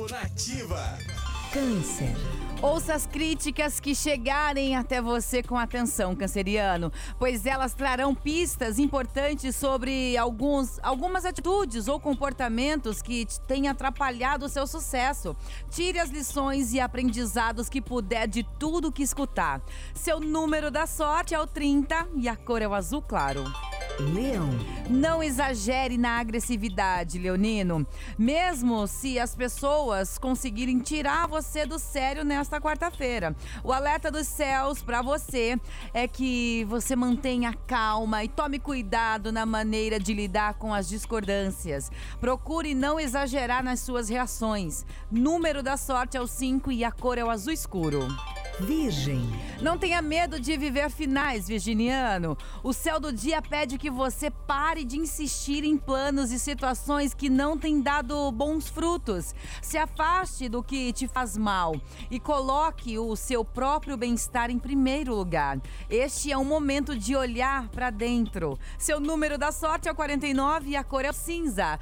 Nativa. Câncer. Ouça as críticas que chegarem até você com atenção, canceriano, pois elas trarão pistas importantes sobre alguns, algumas atitudes ou comportamentos que têm atrapalhado o seu sucesso. Tire as lições e aprendizados que puder de tudo que escutar. Seu número da sorte é o 30 e a cor é o azul claro. Leão. Não exagere na agressividade, Leonino. Mesmo se as pessoas conseguirem tirar você do sério nesta quarta-feira. O alerta dos céus para você é que você mantenha calma e tome cuidado na maneira de lidar com as discordâncias. Procure não exagerar nas suas reações. Número da sorte é o 5 e a cor é o azul escuro. Virgem. Não tenha medo de viver finais, virginiano. O céu do dia pede que você pare de insistir em planos e situações que não têm dado bons frutos. Se afaste do que te faz mal e coloque o seu próprio bem-estar em primeiro lugar. Este é um momento de olhar para dentro. Seu número da sorte é o 49 e a cor é o cinza.